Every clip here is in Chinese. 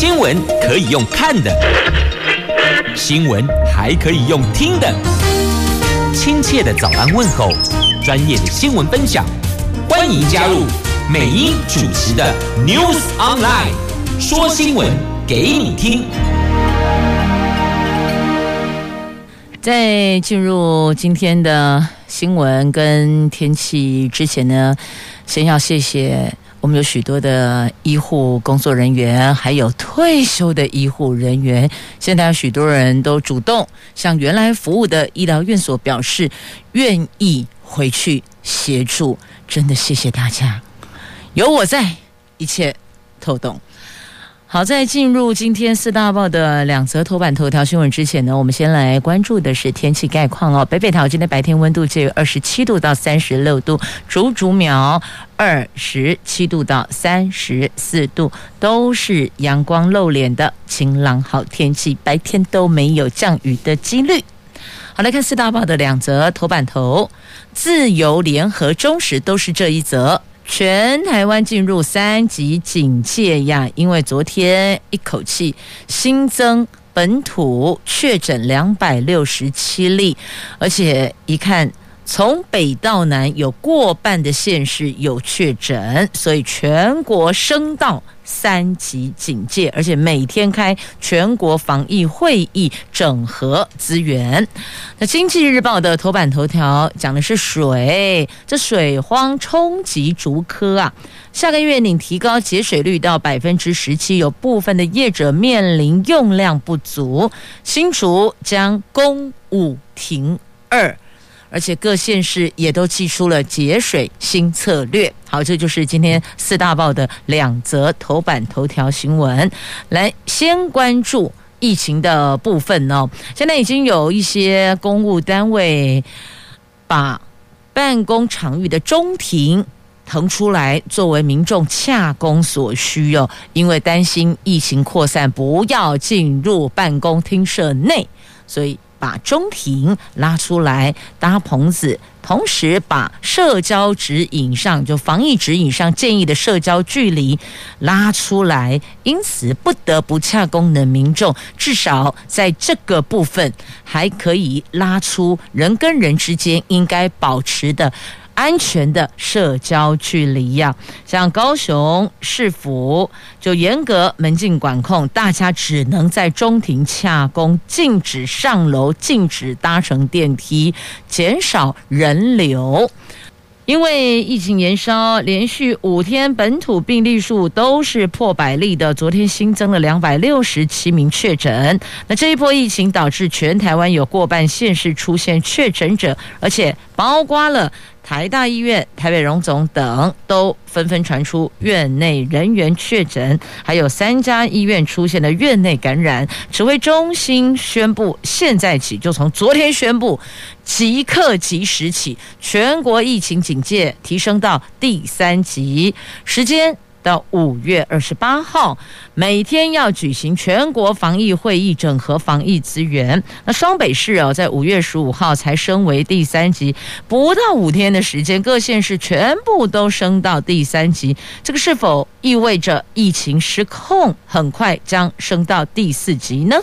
新闻可以用看的，新闻还可以用听的。亲切的早安问候，专业的新闻分享，欢迎加入美英主持的 News Online，说新闻给你听。在进入今天的新闻跟天气之前呢，先要谢谢。我们有许多的医护工作人员，还有退休的医护人员。现在许多人都主动向原来服务的医疗院所表示愿意回去协助，真的谢谢大家，有我在，一切透懂。好，在进入今天四大报的两则头版头条新闻之前呢，我们先来关注的是天气概况哦。北北桃今天白天温度介于二十七度到三十六度，竹竹苗二十七度到三十四度，都是阳光露脸的晴朗好天气，白天都没有降雨的几率。好，来看四大报的两则头版头，自由联合中时都是这一则。全台湾进入三级警戒呀，因为昨天一口气新增本土确诊两百六十七例，而且一看。从北到南，有过半的县市有确诊，所以全国升到三级警戒，而且每天开全国防疫会议，整合资源。那《经济日报》的头版头条讲的是水，这水荒冲击竹科啊，下个月你提高节水率到百分之十七，有部分的业者面临用量不足，新竹将公五停二。而且各县市也都祭出了节水新策略。好，这就是今天四大报的两则头版头条新闻。来，先关注疫情的部分哦。现在已经有一些公务单位把办公场域的中庭腾出来，作为民众洽公所需哦。因为担心疫情扩散，不要进入办公厅舍内，所以。把中庭拉出来搭棚子，同时把社交指引上就防疫指引上建议的社交距离拉出来，因此不得不恰公的民众，至少在这个部分还可以拉出人跟人之间应该保持的。安全的社交距离呀，像高雄市府就严格门禁管控，大家只能在中庭洽公，禁止上楼，禁止搭乘电梯，减少人流。因为疫情延烧，连续五天本土病例数都是破百例的。昨天新增了两百六十七名确诊。那这一波疫情导致全台湾有过半县市出现确诊者，而且包括了台大医院、台北荣总等，都纷纷传出院内人员确诊，还有三家医院出现了院内感染。指挥中心宣布，现在起就从昨天宣布。即刻即时起，全国疫情警戒提升到第三级，时间到五月二十八号，每天要举行全国防疫会议，整合防疫资源。那双北市哦，在五月十五号才升为第三级，不到五天的时间，各县市全部都升到第三级。这个是否意味着疫情失控，很快将升到第四级呢？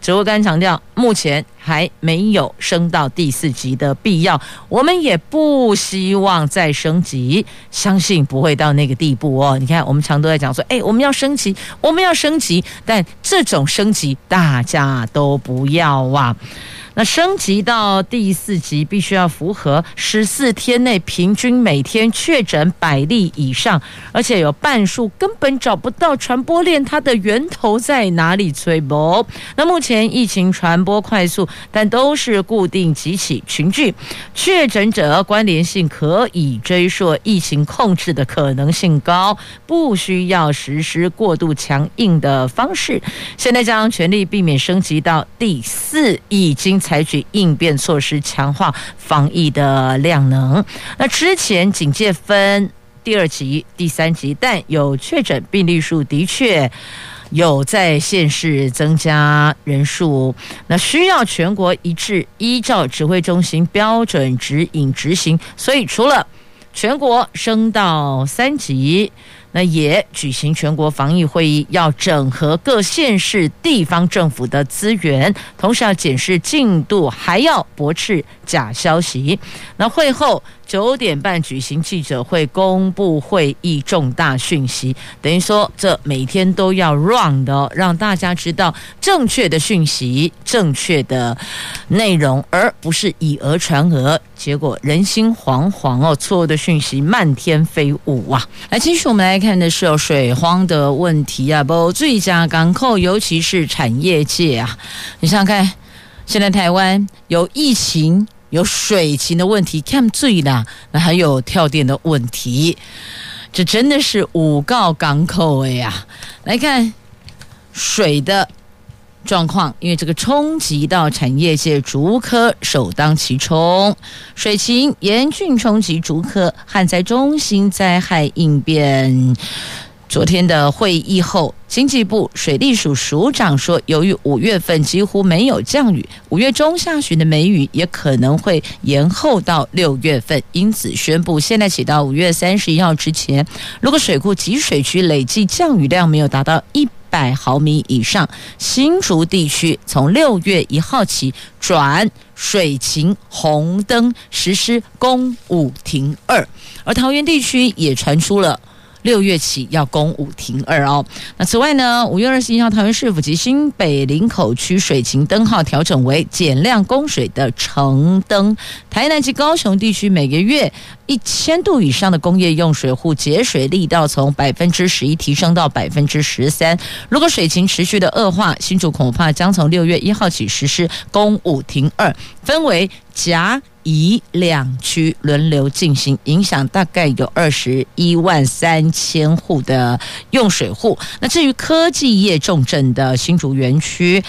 指挥官强调，目前还没有升到第四级的必要，我们也不希望再升级，相信不会到那个地步哦。你看，我们常都在讲说，哎，我们要升级，我们要升级，但这种升级大家都不要啊。那升级到第四级，必须要符合十四天内平均每天确诊百例以上，而且有半数根本找不到传播链，它的源头在哪里？崔博，那目前疫情传播快速，但都是固定集起群聚，确诊者关联性可以追溯，疫情控制的可能性高，不需要实施过度强硬的方式。现在将全力避免升级到第四，已经。采取应变措施，强化防疫的量能。那之前警戒分第二级、第三级，但有确诊病例数的确有在县市增加人数，那需要全国一致依照指挥中心标准指引执行。所以除了全国升到三级。那也举行全国防疫会议，要整合各县市地方政府的资源，同时要检视进度，还要驳斥假消息。那会后九点半举行记者会，公布会议重大讯息，等于说这每天都要 run 的，让大家知道正确的讯息、正确的内容，而不是以讹传讹，结果人心惶惶哦，错误的讯息漫天飞舞啊！来，继续我们来。看的是有水荒的问题啊，不，最佳港口，尤其是产业界啊，你想想看，现在台湾有疫情、有水情的问题，看最啦，那还有跳电的问题，这真的是五告港口哎呀！来看水的状况，因为这个冲击到产业界，竹科首当其冲。水情严峻冲击竹科，旱灾中心灾害应变。昨天的会议后，经济部水利署署长说，由于五月份几乎没有降雨，五月中下旬的梅雨也可能会延后到六月份，因此宣布现在起到五月三十一号之前，如果水库集水区累计降雨量没有达到一百毫米以上，新竹地区从六月一号起转水情红灯，实施公五停二，而桃园地区也传出了。六月起要公五停二哦。那此外呢，五月二十一号，桃园市府及新北林口区水情灯号调整为减量供水的橙灯。台南及高雄地区每个月一千度以上的工业用水户节水力道从百分之十一提升到百分之十三。如果水情持续的恶化，新竹恐怕将从六月一号起实施公五停二，分为甲。乙两区轮流进行，影响大概有二十一万三千户的用水户。那至于科技业重镇的新竹园区，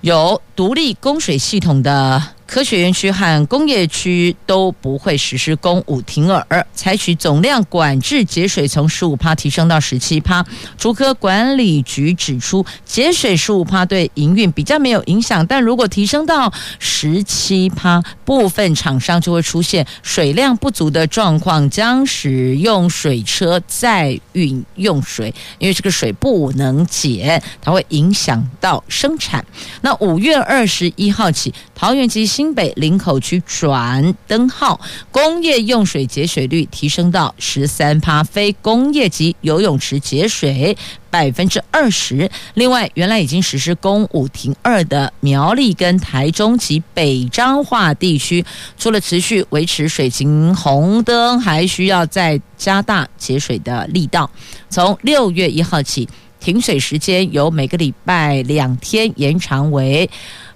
有独立供水系统的。科学园区和工业区都不会实施公五停二，采取总量管制节水，从十五趴提升到十七趴。竹科管理局指出，节水十五趴对营运比较没有影响，但如果提升到十七趴，部分厂商就会出现水量不足的状况，将使用水车载运用水，因为这个水不能减，它会影响到生产。那五月二十一号起，桃园机新北林口区转灯号，工业用水节水率提升到十三趴，非工业级游泳池节水百分之二十。另外，原来已经实施公五停二的苗栗跟台中及北彰化地区，除了持续维持水情红灯，还需要再加大节水的力道。从六月一号起，停水时间由每个礼拜两天延长为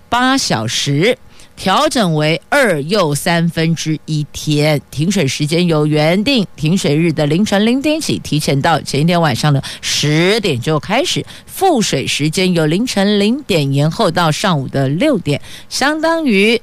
八小时。调整为二又三分之一天，停水时间由原定停水日的凌晨零点起提前到前一天晚上的十点就开始，复水时间由凌晨零点延后到上午的六点，相当于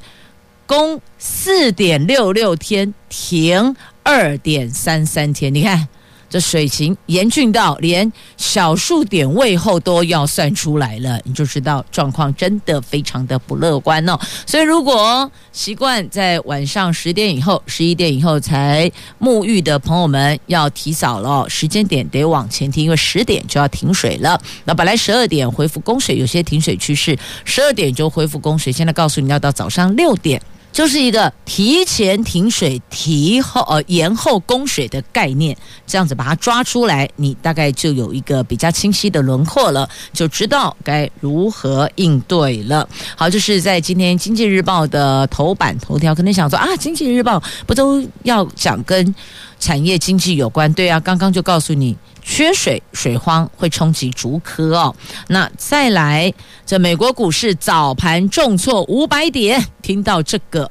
供四点六六天，停二点三三天。你看。这水情严峻到连小数点位后都要算出来了，你就知道状况真的非常的不乐观哦。所以，如果习惯在晚上十点以后、十一点以后才沐浴的朋友们，要提早了，时间点得往前提，因为十点就要停水了。那本来十二点恢复供水，有些停水区是十二点就恢复供水，现在告诉你要到早上六点。就是一个提前停水、提后呃延后供水的概念，这样子把它抓出来，你大概就有一个比较清晰的轮廓了，就知道该如何应对了。好，就是在今天《经济日报》的头版头条，可能想说啊，《经济日报》不都要讲跟产业经济有关？对啊，刚刚就告诉你。缺水、水荒会冲击竹科哦。那再来，这美国股市早盘重挫五百点，听到这个，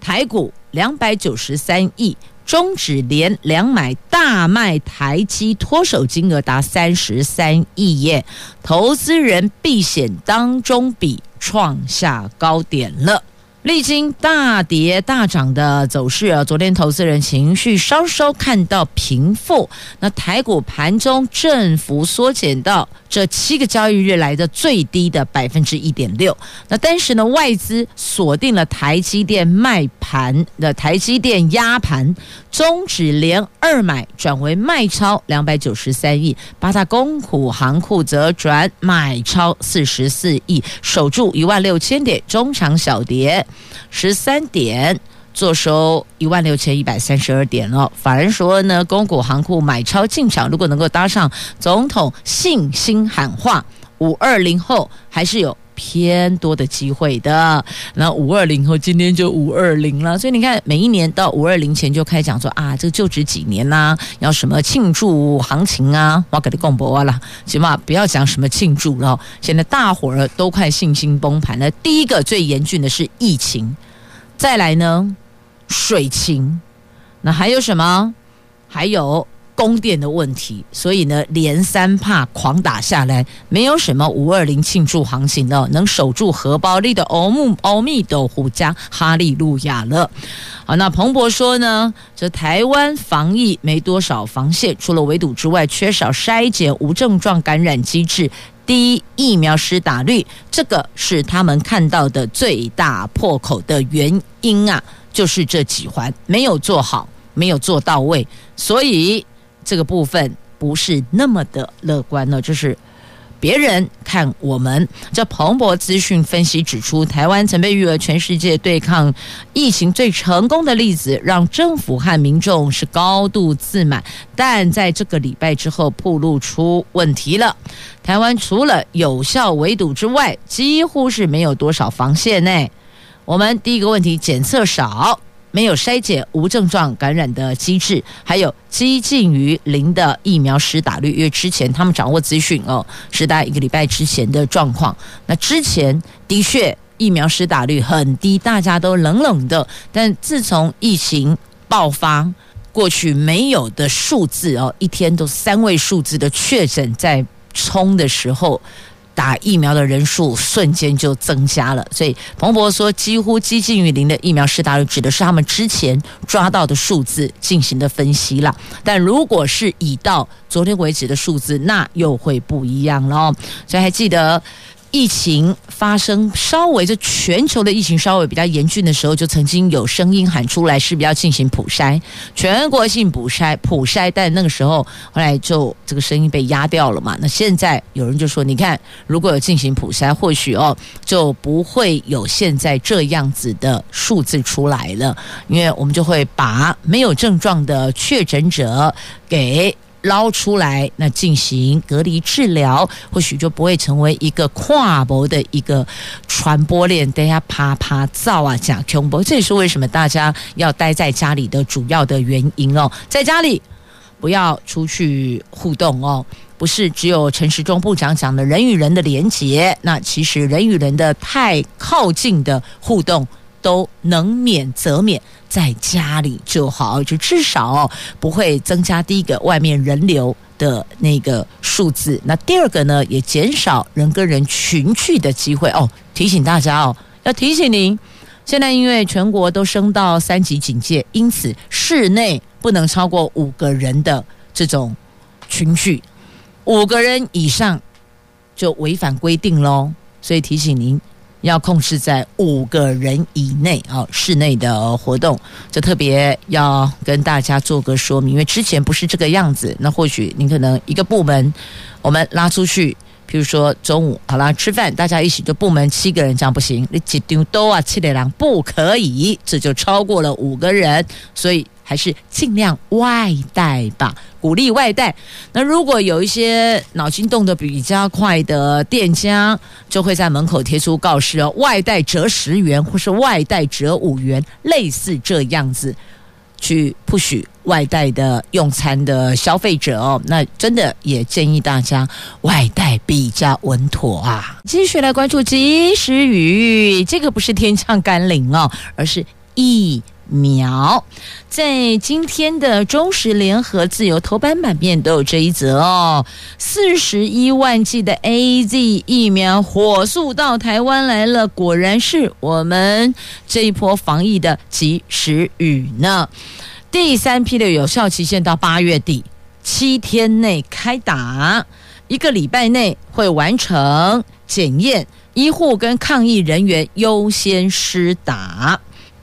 台股两百九十三亿，中指连两买大卖台积，脱手金额达三十三亿耶，投资人避险当中比创下高点了。历经大跌大涨的走势啊，昨天投资人情绪稍稍看到平复。那台股盘中振幅缩减到这七个交易日来的最低的百分之一点六。那当时呢，外资锁定了台积电卖盘的台积电压盘，终止连二买，转为卖超两百九十三亿。八大公股行库则转买超四十四亿，守住一万六千点，中长小跌。十三点，坐收一万六千一百三十二点了。法人说呢，公股行库买超进场，如果能够搭上总统信心喊话，五二零后还是有偏多的机会的。那五二零后今天就五二零了，所以你看，每一年到五二零前就开讲说啊，这个就职几年呐、啊，要什么庆祝行情啊，我给你公布了，起码不要讲什么庆祝了。现在大伙儿都快信心崩盘了。第一个最严峻的是疫情。再来呢，水情，那还有什么？还有供电的问题，所以呢，连三怕狂打下来，没有什么五二零庆祝行情的，能守住荷包里的欧姆欧弥斗虎加哈利路亚了。好，那彭博说呢，这台湾防疫没多少防线，除了围堵之外，缺少筛检无症状感染机制。低疫苗施打率，这个是他们看到的最大破口的原因啊，就是这几环没有做好，没有做到位，所以这个部分不是那么的乐观呢，就是。别人看我们，这彭博资讯分析指出，台湾曾被誉为全世界对抗疫情最成功的例子，让政府和民众是高度自满。但在这个礼拜之后，暴露出问题了。台湾除了有效围堵之外，几乎是没有多少防线呢。我们第一个问题，检测少。没有筛检无症状感染的机制，还有接近于零的疫苗施打率。因为之前他们掌握资讯哦，是大一个礼拜之前的状况。那之前的确疫苗施打率很低，大家都冷冷的。但自从疫情爆发，过去没有的数字哦，一天都三位数字的确诊在冲的时候。打疫苗的人数瞬间就增加了，所以彭博说几乎接近于零的疫苗施打率，指的是他们之前抓到的数字进行的分析了。但如果是以到昨天为止的数字，那又会不一样了。所以还记得。疫情发生稍微，就全球的疫情稍微比较严峻的时候，就曾经有声音喊出来，是不是要进行普筛，全国性普筛，普筛。但那个时候后来就这个声音被压掉了嘛。那现在有人就说，你看，如果有进行普筛，或许哦就不会有现在这样子的数字出来了，因为我们就会把没有症状的确诊者给。捞出来，那进行隔离治疗，或许就不会成为一个跨国的一个传播链。等下啪啪造啊，假恐怖，这也是为什么大家要待在家里的主要的原因哦。在家里不要出去互动哦，不是只有陈时中部长讲的人与人的连结，那其实人与人的太靠近的互动。都能免则免，在家里就好，就至少不会增加第一个外面人流的那个数字。那第二个呢，也减少人跟人群聚的机会哦。提醒大家哦，要提醒您，现在因为全国都升到三级警戒，因此室内不能超过五个人的这种群聚，五个人以上就违反规定喽。所以提醒您。要控制在五个人以内啊，室内的活动，就特别要跟大家做个说明，因为之前不是这个样子。那或许你可能一个部门，我们拉出去，比如说中午好啦，吃饭，大家一起就部门七个人这样不行，你几丢多啊，七点两不可以，这就超过了五个人，所以。还是尽量外带吧，鼓励外带。那如果有一些脑筋动得比较快的店家，就会在门口贴出告示哦，外带折十元，或是外带折五元，类似这样子，去不许外带的用餐的消费者哦。那真的也建议大家外带比较稳妥啊。继续来关注及时雨，这个不是天降甘霖哦，而是一。苗。在今天的中时联合自由头版版面都有这一则哦，四十一万剂的 AZ 疫苗火速到台湾来了，果然是我们这一波防疫的及时雨呢。第三批的有效期限到八月底，七天内开打，一个礼拜内会完成检验，医护跟抗疫人员优先施打。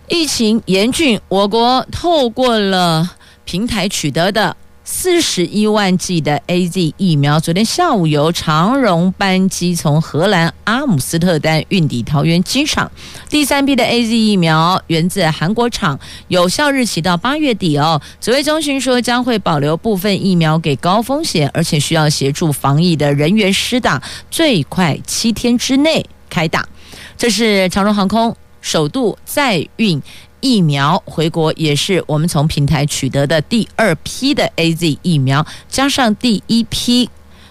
疫情严峻，我国透过了平台取得的四十一万剂的 AZ 疫苗，昨天下午由长荣班机从荷兰阿姆斯特丹运抵桃园机场。第三批的 AZ 疫苗源自韩国厂，有效日期到八月底哦。指挥中心说将会保留部分疫苗给高风险而且需要协助防疫的人员施打，最快七天之内开打。这是长荣航空。首度再运疫苗回国，也是我们从平台取得的第二批的 AZ 疫苗，加上第一批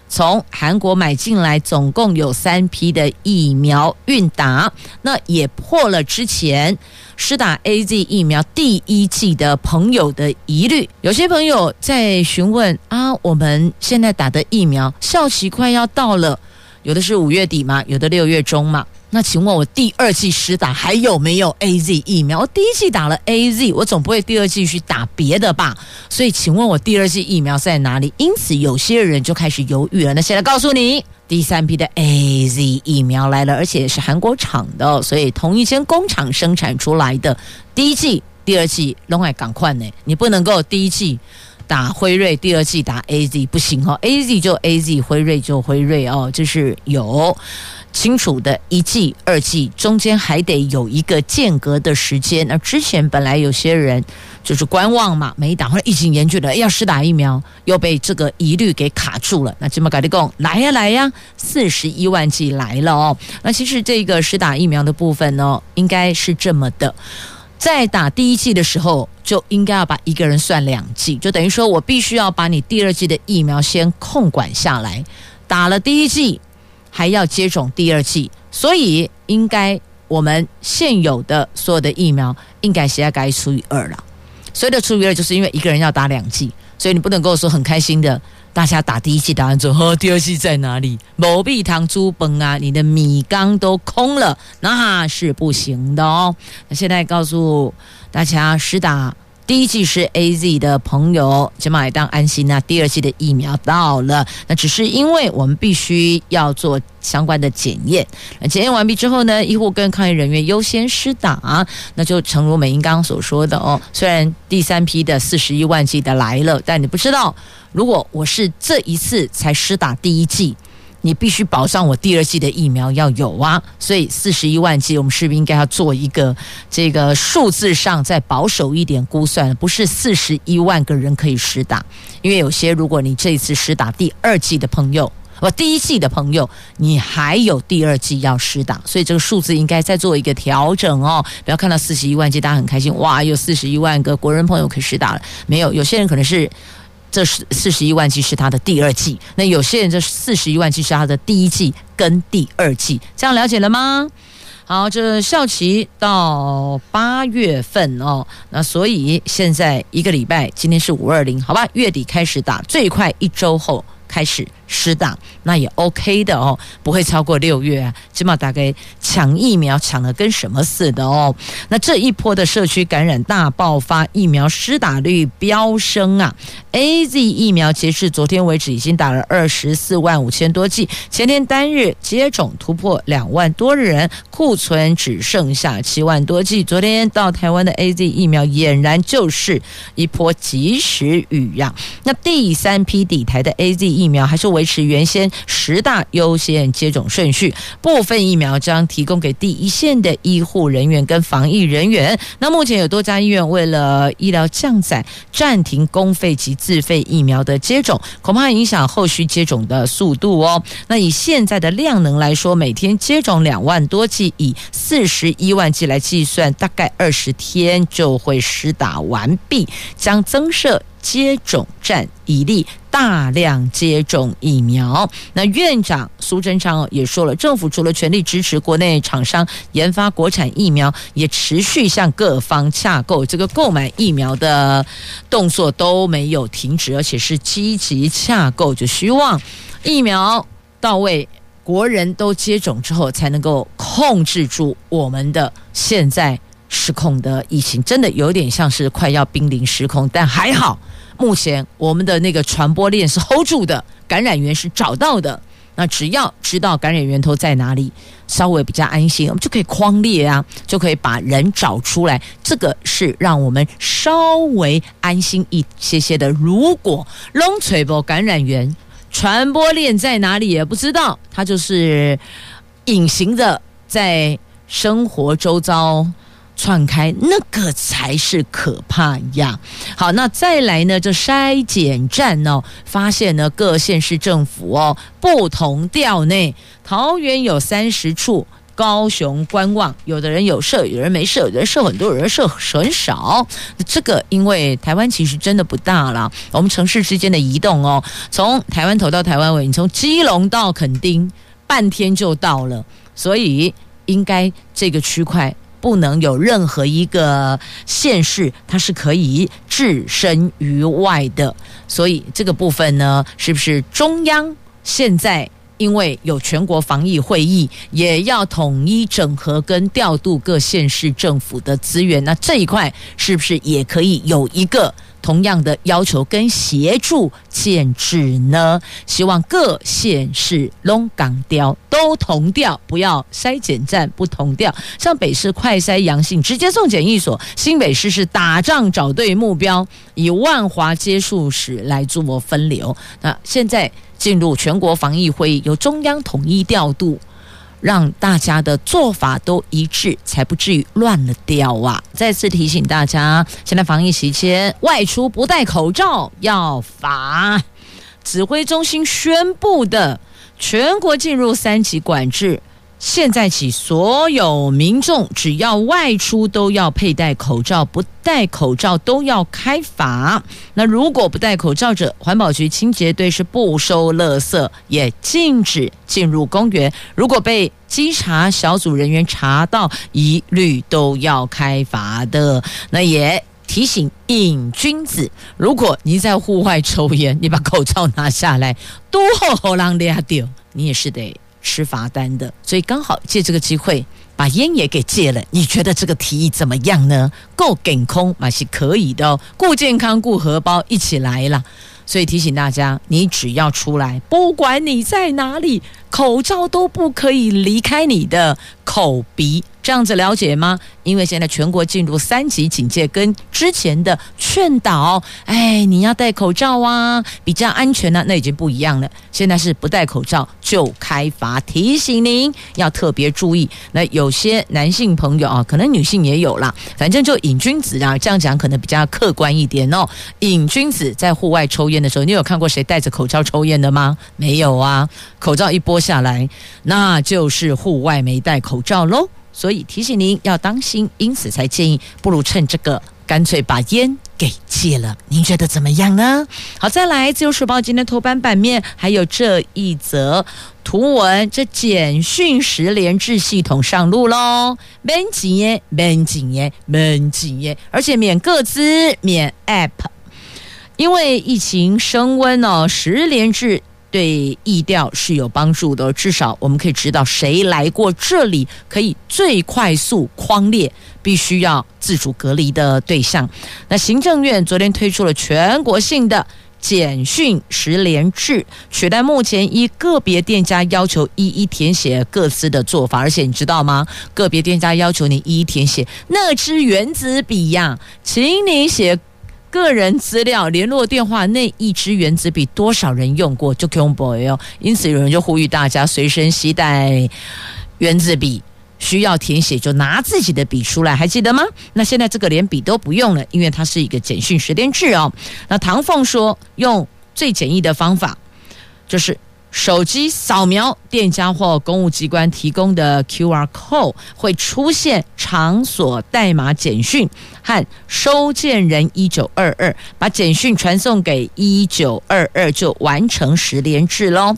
从韩国买进来，总共有三批的疫苗运达，那也破了之前施打 AZ 疫苗第一剂的朋友的疑虑。有些朋友在询问啊，我们现在打的疫苗效期快要到了，有的是五月底嘛，有的六月中嘛。那请问我第二剂施打还有没有 AZ 疫苗？我第一剂打了 AZ，我总不会第二剂去打别的吧？所以请问我第二剂疫苗在哪里？因此有些人就开始犹豫了。那现在告诉你，第三批的 AZ 疫苗来了，而且是韩国厂的，所以同一间工厂生产出来的。第一剂、第二剂都爱赶快呢，你不能够第一剂打辉瑞，第二剂打 AZ 不行哦，AZ 就 AZ，辉瑞就辉瑞哦，就是有。清楚的一剂、二剂中间还得有一个间隔的时间。那之前本来有些人就是观望嘛，没打，后来疫情严峻了，要施打疫苗，又被这个疑虑给卡住了。那这么赶紧讲，来呀来呀，四十一万剂来了哦。那其实这个施打疫苗的部分呢，应该是这么的，在打第一剂的时候，就应该要把一个人算两剂，就等于说我必须要把你第二剂的疫苗先控管下来，打了第一剂。还要接种第二剂，所以应该我们现有的所有的疫苗应该现在该除以二了。所以的除以二，就是因为一个人要打两剂，所以你不能跟我说很开心的，大家打第一季打完之后，第二季在哪里？某币堂资本啊，你的米缸都空了，那是不行的哦。那现在告诉大家，实打。第一季是 AZ 的朋友，起码也当安心。那第二季的疫苗到了，那只是因为我们必须要做相关的检验。那检验完毕之后呢，医护跟抗疫人员优先施打。那就诚如美英刚刚所说的哦，虽然第三批的四十一万剂的来了，但你不知道，如果我是这一次才施打第一剂。你必须保障我第二季的疫苗要有啊，所以四十一万剂，我们是不是应该要做一个这个数字上再保守一点估算？不是四十一万个人可以施打，因为有些如果你这次施打第二季的朋友，不，第一季的朋友，你还有第二季要施打，所以这个数字应该再做一个调整哦。不要看到四十一万剂，大家很开心，哇，有四十一万个国人朋友可以施打了，没有，有些人可能是。这是四十一万剂是他的第二剂，那有些人这四十一万剂是他的第一剂跟第二剂，这样了解了吗？好，这校期到八月份哦，那所以现在一个礼拜，今天是五二零，好吧，月底开始打，最快一周后开始。施打那也 OK 的哦，不会超过六月啊。起码大概抢疫苗抢得跟什么似的哦。那这一波的社区感染大爆发，疫苗施打率飙升啊。AZ 疫苗截至昨天为止已经打了二十四万五千多剂，前天单日接种突破两万多人，库存只剩下七万多剂。昨天到台湾的 AZ 疫苗俨然就是一波及时雨呀。那第三批抵台的 AZ 疫疫苗还是。维持原先十大优先接种顺序，部分疫苗将提供给第一线的医护人员跟防疫人员。那目前有多家医院为了医疗降载，暂停公费及自费疫苗的接种，恐怕影响后续接种的速度哦。那以现在的量能来说，每天接种两万多剂，以四十一万剂来计算，大概二十天就会施打完毕，将增设接种站。以利大量接种疫苗。那院长苏贞昌也说了，政府除了全力支持国内厂商研发国产疫苗，也持续向各方洽购，这个购买疫苗的动作都没有停止，而且是积极洽购，就希望疫苗到位。国人都接种之后，才能够控制住我们的现在失控的疫情，真的有点像是快要濒临失控。但还好，目前我们的那个传播链是 hold 住的，感染源是找到的。那只要知道感染源头在哪里，稍微比较安心，我们就可以框列啊，就可以把人找出来。这个是让我们稍微安心一些些的。如果 long 垂播感染源，传播链在哪里也不知道，它就是隐形的在生活周遭窜开，那个才是可怕呀。好，那再来呢？这筛检站呢，发现呢各县市政府哦不同调内，桃园有三十处。高雄观望，有的人有设，有人没设，有的人设很多，有人设很少。这个因为台湾其实真的不大了，我们城市之间的移动哦，从台湾头到台湾尾，你从基隆到垦丁，半天就到了，所以应该这个区块不能有任何一个县市它是可以置身于外的。所以这个部分呢，是不是中央现在？因为有全国防疫会议，也要统一整合跟调度各县市政府的资源，那这一块是不是也可以有一个同样的要求跟协助建制呢？希望各县市龙港调都同调，不要筛检站不同调。像北市快筛阳性直接送检疫所，新北市是打仗找对目标，以万华接触史来做分流。那现在。进入全国防疫会议，由中央统一调度，让大家的做法都一致，才不至于乱了调啊！再次提醒大家，现在防疫期间外出不戴口罩要罚。指挥中心宣布的全国进入三级管制。现在起，所有民众只要外出都要佩戴口罩，不戴口罩都要开罚。那如果不戴口罩者，环保局清洁队是不收垃圾，也禁止进入公园。如果被稽查小组人员查到，一律都要开罚的。那也提醒瘾君子，如果你在户外抽烟，你把口罩拿下来，都好好让人家丢，你也是得。吃罚单的，所以刚好借这个机会把烟也给戒了。你觉得这个提议怎么样呢？够健空嘛是可以的哦，顾健康顾荷包一起来了。所以提醒大家，你只要出来，不管你在哪里，口罩都不可以离开你的口鼻。这样子了解吗？因为现在全国进入三级警戒，跟之前的劝导，哎，你要戴口罩啊，比较安全呢、那已经不一样了。现在是不戴口罩就开罚，提醒您要特别注意。那有些男性朋友啊，可能女性也有啦，反正就瘾君子啊，这样讲可能比较客观一点哦。瘾君子在户外抽烟的时候，你有看过谁戴着口罩抽烟的吗？没有啊，口罩一剥下来，那就是户外没戴口罩喽。所以提醒您要当心，因此才建议，不如趁这个干脆把烟给戒了。您觉得怎么样呢？好，再来《自由时报》今天头版版面还有这一则图文：这简讯十连制系统上路喽，免钱耶，免钱耶，免钱耶，而且免个资，免 App，因为疫情升温哦，十连制。对疫调是有帮助的，至少我们可以知道谁来过这里，可以最快速框列必须要自主隔离的对象。那行政院昨天推出了全国性的简讯十连制，取代目前依个别店家要求一一填写各自的做法。而且你知道吗？个别店家要求你一一填写那支原子笔呀，请你写。个人资料、联络电话那一支原子笔多少人用过就 Q boy 哦，因此有人就呼吁大家随身携带原子笔，需要填写就拿自己的笔出来，还记得吗？那现在这个连笔都不用了，因为它是一个简讯时间制哦。那唐凤说，用最简易的方法，就是手机扫描店家或公务机关提供的 QR code，会出现场所代码简讯和收件人一九二二，把简讯传送给一九二二，就完成十连制喽。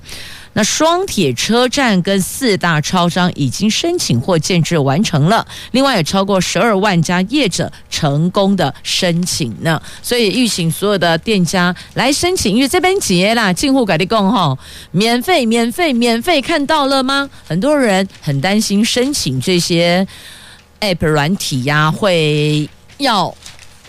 那双铁车站跟四大超商已经申请或建置完成了，另外有超过十二万家业者成功的申请呢，所以预请所有的店家来申请，因为这边结啦，进户改立共哈，免费免费免费，看到了吗？很多人很担心申请这些 App 软体呀，会要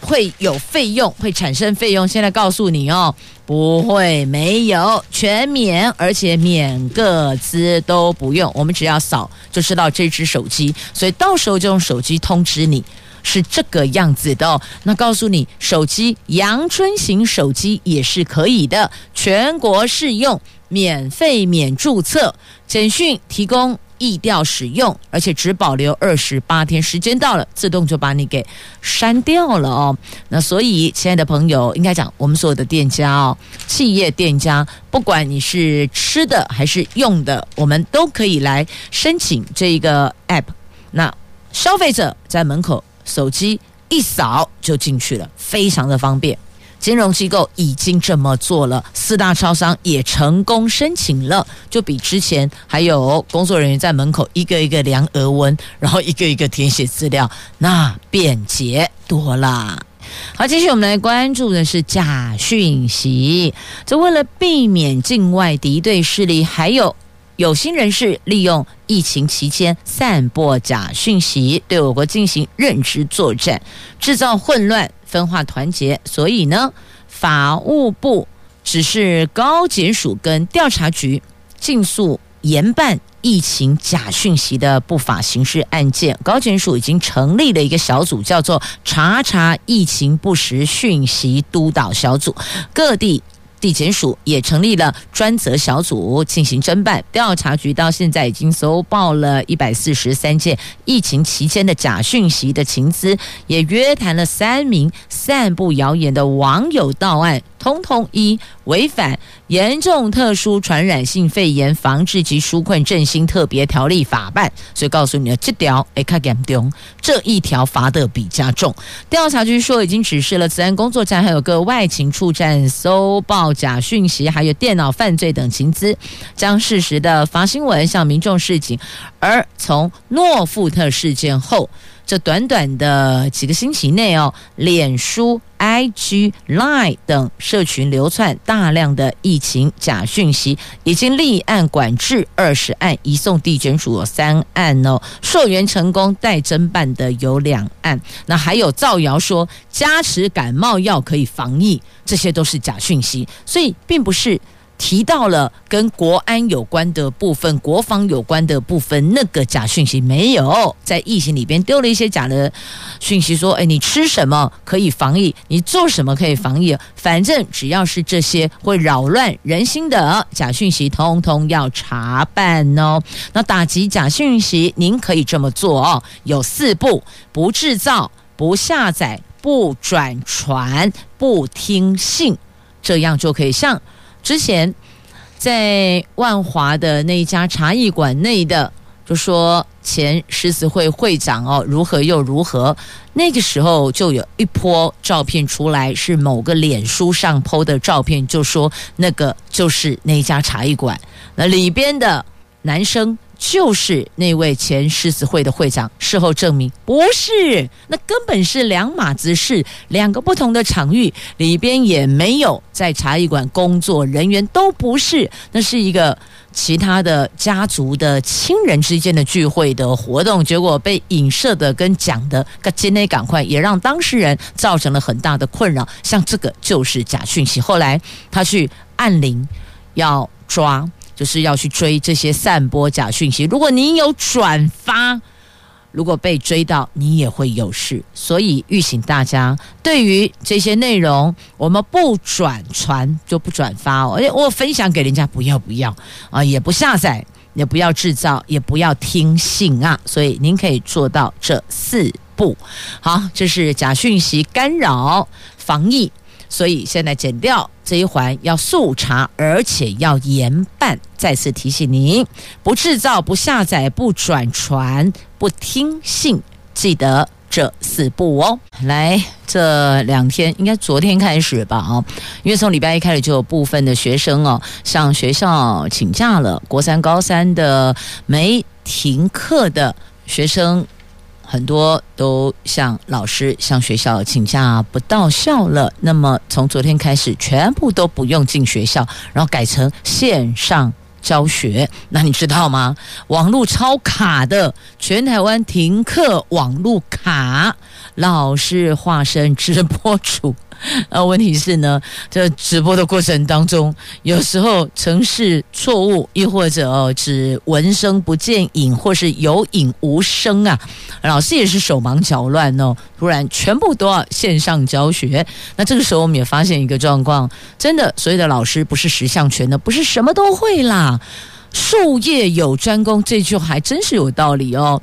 会有费用，会产生费用。现在告诉你哦。不会，没有全免，而且免个资都不用，我们只要扫就知道这只手机，所以到时候就用手机通知你是这个样子的。那告诉你，手机阳春型手机也是可以的，全国适用，免费免注册，简讯提供。易调使用，而且只保留二十八天，时间到了自动就把你给删掉了哦。那所以，亲爱的朋友，应该讲我们所有的店家哦，企业店家，不管你是吃的还是用的，我们都可以来申请这一个 app。那消费者在门口手机一扫就进去了，非常的方便。金融机构已经这么做了，四大超商也成功申请了，就比之前还有工作人员在门口一个一个量额温，然后一个一个填写资料，那便捷多了。好，继续我们来关注的是假讯息，这为了避免境外敌对势力还有有心人士利用疫情期间散播假讯息，对我国进行认知作战，制造混乱。分化团结，所以呢，法务部指示高检署跟调查局尽速严办疫情假讯息的不法刑事案件。高检署已经成立了一个小组，叫做“查查疫情不实讯息督导小组”，各地。地检署也成立了专责小组进行侦办，调查局到现在已经搜报了一百四十三件疫情期间的假讯息的情资，也约谈了三名散布谣言的网友到案。通通一违反严重特殊传染性肺炎防治及纾困振兴特别条例法办，所以告诉你了，这条哎较严重，这一条罚的比较重。调查局说，已经指示了资安工作站还有各外勤处站搜报假讯息，还有电脑犯罪等情资，将适时的发新闻向民众示警。而从诺富特事件后。这短短的几个星期内哦，脸书、IG、Line 等社群流窜大量的疫情假讯息，已经立案管制二十案，移送地检署有三案哦，溯源成功待侦办的有两案。那还有造谣说加持感冒药可以防疫，这些都是假讯息，所以并不是。提到了跟国安有关的部分、国防有关的部分，那个假讯息没有在疫情里边丢了一些假的讯息，说：“哎，你吃什么可以防疫？你做什么可以防疫？反正只要是这些会扰乱人心的假讯息，通通要查办哦。那打击假讯息，您可以这么做哦，有四步：不制造、不下载、不转传、不听信，这样就可以像。”之前在万华的那一家茶艺馆内的，就说前狮子会会长哦，如何又如何？那个时候就有一波照片出来，是某个脸书上 PO 的照片，就说那个就是那家茶艺馆，那里边的男生。就是那位前狮子会的会长，事后证明不是，那根本是两码子事，两个不同的场域里边也没有在茶艺馆工作人员，都不是，那是一个其他的家族的亲人之间的聚会的活动，结果被影射的跟讲的，赶紧赶快，也让当事人造成了很大的困扰。像这个就是假讯息，后来他去按铃要抓。就是要去追这些散播假讯息。如果您有转发，如果被追到，你也会有事。所以预请大家，对于这些内容，我们不转传就不转发哦。哎，我分享给人家，不要不要啊，也不下载，也不要制造，也不要听信啊。所以您可以做到这四步。好，这是假讯息干扰防疫。所以现在检调这一环要速查，而且要严办。再次提醒您：不制造、不下载、不转传、不听信，记得这四步哦。来，这两天应该昨天开始吧？哦，因为从礼拜一开始就有部分的学生哦向学校请假了，国三、高三的没停课的学生。很多都向老师、向学校请假不到校了。那么从昨天开始，全部都不用进学校，然后改成线上教学。那你知道吗？网络超卡的，全台湾停课，网络卡，老师化身直播主。那，问题是呢，这直播的过程当中，有时候程式错误，亦或者哦，只闻声不见影，或是有影无声啊，老师也是手忙脚乱哦。突然全部都要线上教学，那这个时候我们也发现一个状况，真的，所有的老师不是十项全能，不是什么都会啦。术业有专攻，这句话还真是有道理哦。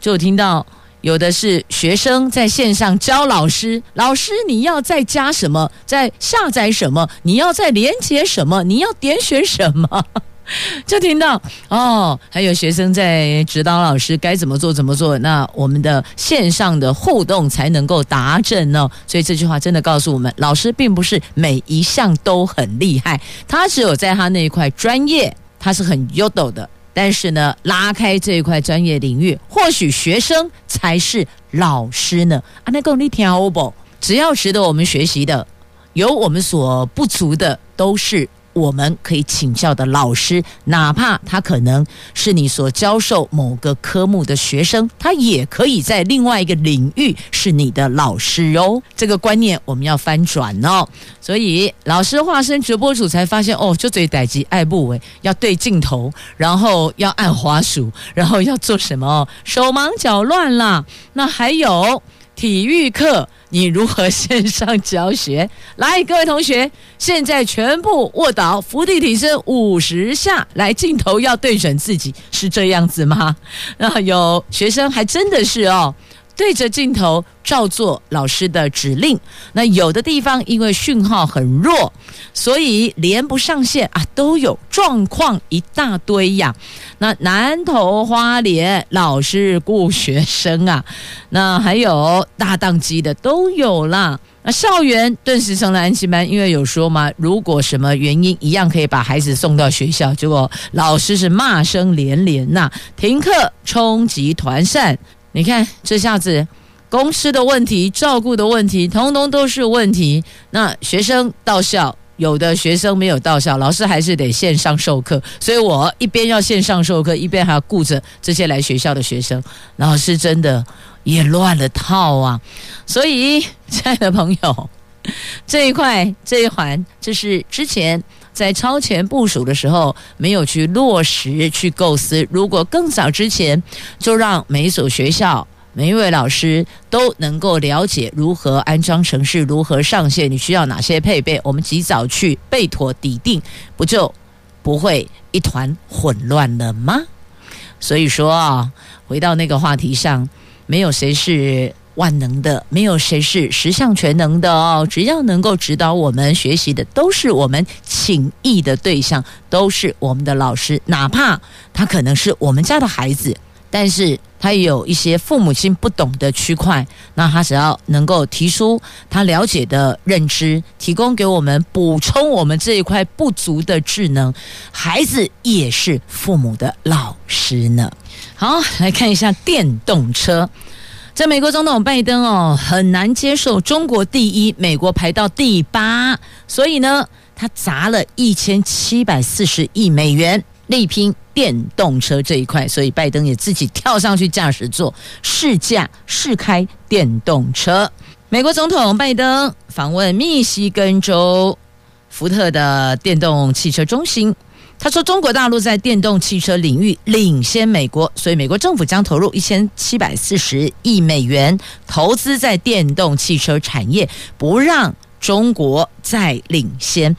就听到。有的是学生在线上教老师，老师你要再加什么，再下载什么，你要再连接什么，你要点选什么，就听到哦，还有学生在指导老师该怎么做怎么做，那我们的线上的互动才能够达阵哦。所以这句话真的告诉我们，老师并不是每一项都很厉害，他只有在他那一块专业，他是很优秀的。但是呢，拉开这一块专业领域，或许学生才是老师呢。啊，那够你听不？只要值得我们学习的，有我们所不足的，都是。我们可以请教的老师，哪怕他可能是你所教授某个科目的学生，他也可以在另外一个领域是你的老师哦。这个观念我们要翻转哦。所以老师化身直播主才发现哦，就这逮鸡爱不为，要对镜头，然后要按滑鼠，然后要做什么？手忙脚乱啦。那还有体育课。你如何线上教学？来，各位同学，现在全部卧倒，伏地挺身五十下。来，镜头要对准自己，是这样子吗？那有学生还真的是哦。对着镜头照做老师的指令，那有的地方因为讯号很弱，所以连不上线啊，都有状况一大堆呀。那南投花莲老师顾学生啊，那还有大档机的都有啦。那校园顿时成了安亲班，因为有说嘛，如果什么原因一样可以把孩子送到学校，结果老师是骂声连连呐，停课冲击团扇。你看，这下子公司的问题、照顾的问题，通通都是问题。那学生到校，有的学生没有到校，老师还是得线上授课。所以我一边要线上授课，一边还要顾着这些来学校的学生。老师真的也乱了套啊！所以，亲爱的朋友，这一块这一环，这是之前。在超前部署的时候，没有去落实、去构思。如果更早之前，就让每一所学校、每一位老师都能够了解如何安装程式、如何上线，你需要哪些配备，我们及早去备妥底定，不就不会一团混乱了吗？所以说啊，回到那个话题上，没有谁是。万能的，没有谁是十项全能的哦。只要能够指导我们学习的，都是我们请益的对象，都是我们的老师。哪怕他可能是我们家的孩子，但是他有一些父母亲不懂的区块，那他只要能够提出他了解的认知，提供给我们补充我们这一块不足的智能，孩子也是父母的老师呢。好，来看一下电动车。在美国总统拜登哦，很难接受中国第一，美国排到第八，所以呢，他砸了一千七百四十亿美元力拼电动车这一块，所以拜登也自己跳上去驾驶座试驾试开电动车。美国总统拜登访问密西根州福特的电动汽车中心。他说：“中国大陆在电动汽车领域领先美国，所以美国政府将投入一千七百四十亿美元投资在电动汽车产业，不让中国再领先。”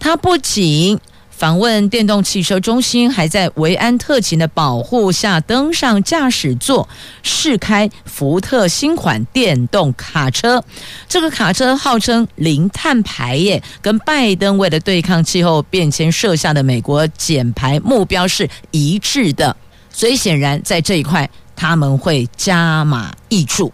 他不仅访问电动汽车中心，还在维安特勤的保护下登上驾驶座试开福特新款电动卡车。这个卡车号称零碳排耶，跟拜登为了对抗气候变迁设下的美国减排目标是一致的。所以显然在这一块他们会加码挹注。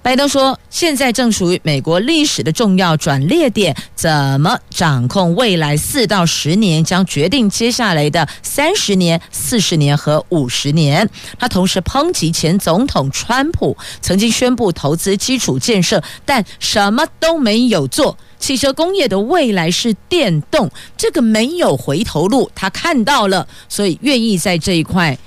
拜登说：“现在正属于美国历史的重要转捩点，怎么掌控未来四到十年，将决定接下来的三十年、四十年和五十年。”他同时抨击前总统川普曾经宣布投资基础建设，但什么都没有做。汽车工业的未来是电动，这个没有回头路，他看到了，所以愿意在这一块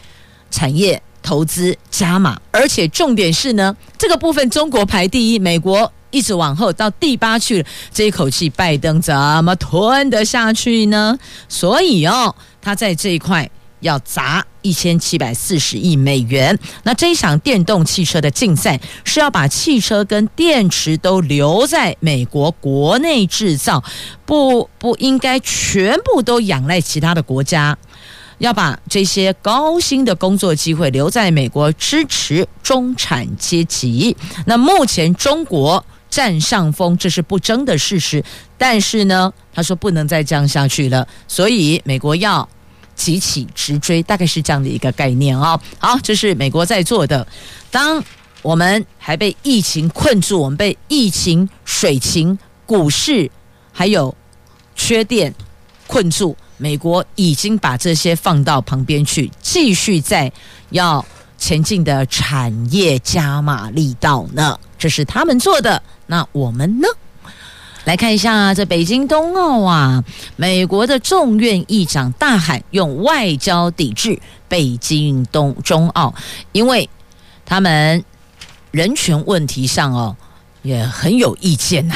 产业。投资加码，而且重点是呢，这个部分中国排第一，美国一直往后到第八去了。这一口气，拜登怎么吞得下去呢？所以哦，他在这一块要砸一千七百四十亿美元。那这一场电动汽车的竞赛是要把汽车跟电池都留在美国国内制造，不不应该全部都仰赖其他的国家。要把这些高薪的工作机会留在美国，支持中产阶级。那目前中国占上风，这是不争的事实。但是呢，他说不能再这样下去了，所以美国要急起直追，大概是这样的一个概念啊、好，这是美国在做的。当我们还被疫情困住，我们被疫情、水情、股市还有缺电困住。美国已经把这些放到旁边去，继续在要前进的产业加码力道呢。这是他们做的。那我们呢？来看一下这北京冬奥啊，美国的众院议长大喊用外交抵制北京冬冬奥，因为他们人权问题上哦也很有意见呐、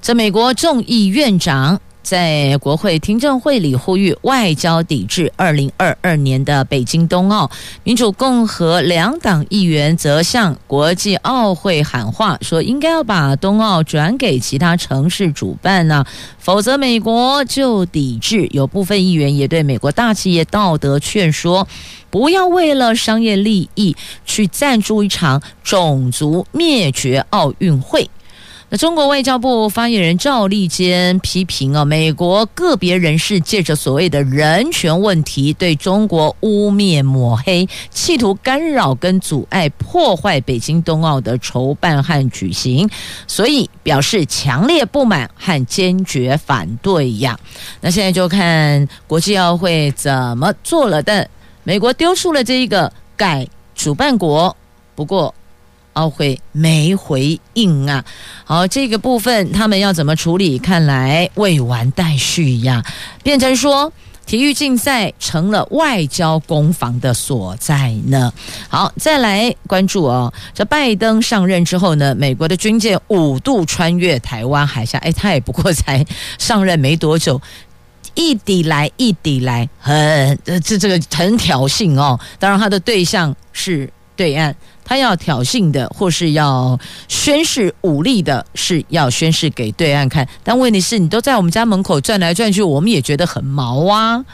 这美国众议院长。在国会听证会里呼吁外交抵制二零二二年的北京冬奥，民主共和两党议员则向国际奥会喊话，说应该要把冬奥转给其他城市主办呢、啊，否则美国就抵制。有部分议员也对美国大企业道德劝说，不要为了商业利益去赞助一场种族灭绝奥运会。中国外交部发言人赵立坚批评啊，美国个别人士借着所谓的人权问题对中国污蔑抹黑，企图干扰跟阻碍破坏北京冬奥的筹办和举行，所以表示强烈不满和坚决反对呀。那现在就看国际奥会怎么做了，但美国丢出了这一个改主办国，不过。奥会没回应啊！好，这个部分他们要怎么处理？看来未完待续呀。变成说，体育竞赛成了外交攻防的所在呢。好，再来关注哦。这拜登上任之后呢，美国的军舰五度穿越台湾海峡，哎，他也不过才上任没多久，一抵来一抵来，很这这个很挑衅哦。当然，他的对象是对岸。他要挑衅的，或是要宣示武力的，是要宣示给对岸看。但问题是，你都在我们家门口转来转去，我们也觉得很毛啊。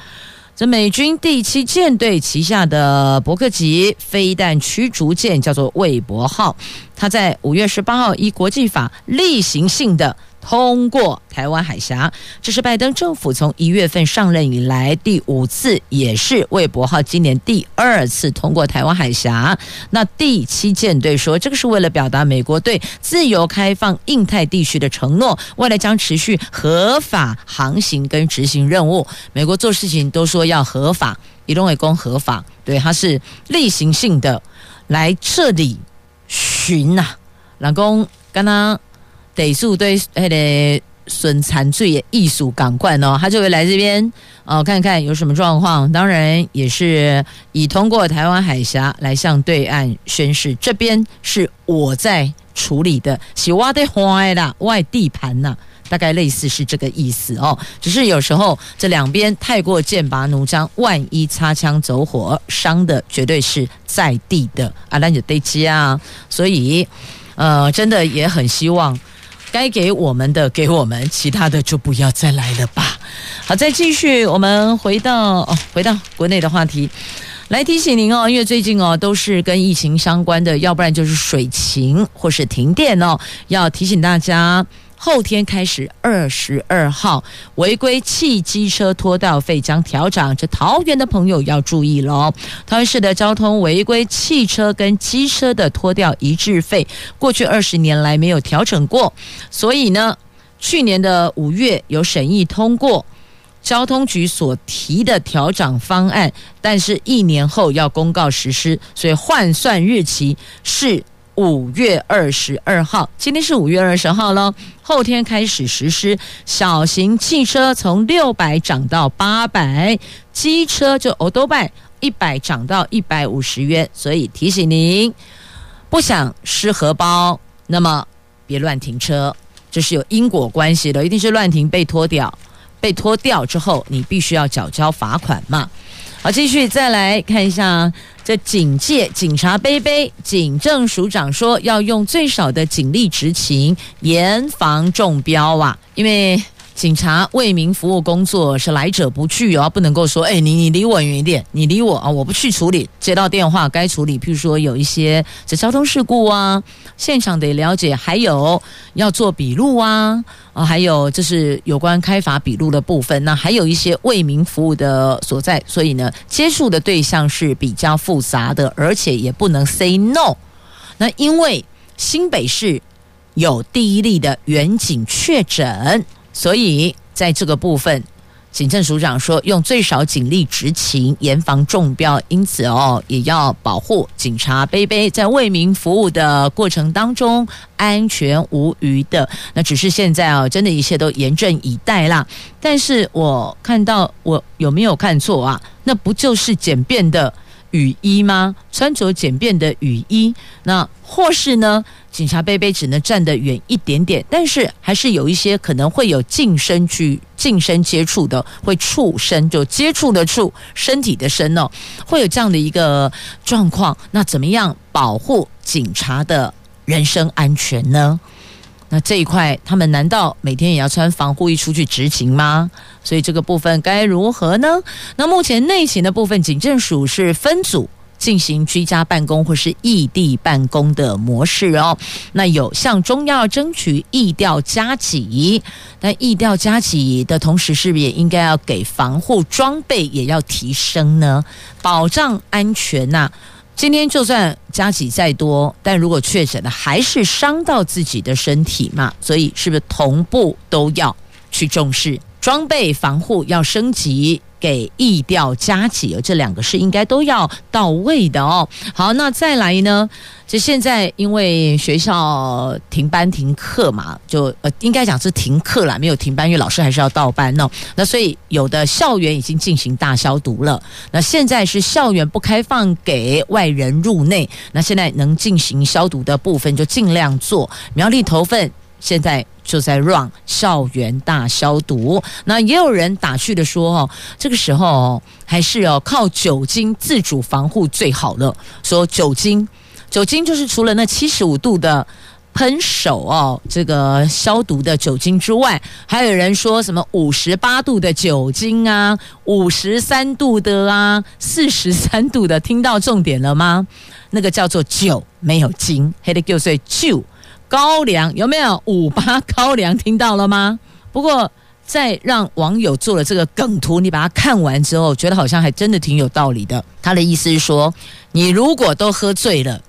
这美军第七舰队旗下的伯克级飞弹驱逐舰叫做“魏博号”，它在五月十八号依国际法例行性的。通过台湾海峡，这是拜登政府从一月份上任以来第五次，也是魏博号今年第二次通过台湾海峡。那第七舰队说，这个是为了表达美国对自由开放印太地区的承诺，未来将持续合法航行跟执行任务。美国做事情都说要合法，以东为公合法，对，它是例行性的来这里巡呐、老公刚刚。得数对那个损残罪的艺术港惯哦，他就会来这边哦，看看有什么状况。当然也是以通过台湾海峡来向对岸宣示，这边是我在处理的，是我的花啦，外地盘呐，大概类似是这个意思哦。只是有时候这两边太过剑拔弩张，万一擦枪走火，伤的绝对是在地的啊，那就得急啊。所以呃，真的也很希望。该给我们的给我们，其他的就不要再来了吧。好，再继续，我们回到哦，回到国内的话题，来提醒您哦，因为最近哦都是跟疫情相关的，要不然就是水情或是停电哦，要提醒大家。后天开始，二十二号违规汽机车拖吊费将调涨，这桃园的朋友要注意喽。桃园市的交通违规汽车跟机车的拖吊一致费，过去二十年来没有调整过，所以呢，去年的五月有审议通过交通局所提的调涨方案，但是一年后要公告实施，所以换算日期是。五月二十二号，今天是五月二十号了。后天开始实施，小型汽车从六百涨到八百，机车就欧兜拜一百涨到一百五十元。所以提醒您，不想失荷包，那么别乱停车，这是有因果关系的，一定是乱停被拖掉，被拖掉之后，你必须要缴交罚款嘛。好，继续再来看一下。这警戒，警察杯杯，警政署长说要用最少的警力执勤，严防中标啊！因为警察为民服务工作是来者不拒哦，不能够说，哎，你你离我远一点，你离我啊，我不去处理。接到电话该处理，譬如说有一些这交通事故啊，现场得了解，还有要做笔录啊。啊，还有就是有关开罚笔录的部分，那还有一些为民服务的所在，所以呢，接触的对象是比较复杂的，而且也不能 say no。那因为新北市有第一例的远景确诊，所以在这个部分。警政署长说：“用最少警力执勤，严防中标。因此哦，也要保护警察杯杯在为民服务的过程当中安全无虞的。那只是现在啊，真的一切都严阵以待啦。但是我看到我有没有看错啊？那不就是简便的雨衣吗？穿着简便的雨衣，那或是呢？”警察杯杯只能站得远一点点，但是还是有一些可能会有近身去近身接触的，会触身就接触的触身体的身哦，会有这样的一个状况。那怎么样保护警察的人身安全呢？那这一块他们难道每天也要穿防护衣出去执勤吗？所以这个部分该如何呢？那目前内勤的部分，警政署是分组。进行居家办公或是异地办公的模式哦，那有向中央争取疫调加给，但疫调加给的同时，是不是也应该要给防护装备也要提升呢？保障安全呐、今天就算加急再多，但如果确诊了还是伤到自己的身体嘛，所以是不是同步都要去重视装备防护要升级？给疫调加给，这两个是应该都要到位的哦。好，那再来呢？就现在因为学校停班停课嘛，就呃应该讲是停课了，没有停班，因为老师还是要到班哦。那所以有的校园已经进行大消毒了。那现在是校园不开放给外人入内，那现在能进行消毒的部分就尽量做。苗栗头份。现在就在 run 校园大消毒，那也有人打趣的说：“哦，这个时候，还是要靠酒精自主防护最好了。说酒精，酒精就是除了那七十五度的喷手哦，这个消毒的酒精之外，还有人说什么五十八度的酒精啊，五十三度的啊，四十三度的，听到重点了吗？那个叫做酒，没有精，黑的叫做酒。”高粱有没有五八高粱？听到了吗？不过在让网友做了这个梗图，你把它看完之后，觉得好像还真的挺有道理的。他的意思是说，你如果都喝醉了。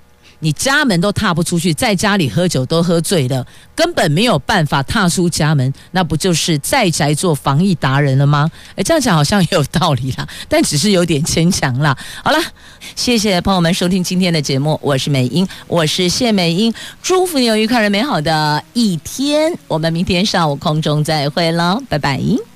你家门都踏不出去，在家里喝酒都喝醉了，根本没有办法踏出家门，那不就是在宅做防疫达人了吗？诶，这样讲好像也有道理啦，但只是有点牵强啦。好了，谢谢朋友们收听今天的节目，我是美英，我是谢美英，祝福你有愉快而美好的一天，我们明天上午空中再会了，拜拜。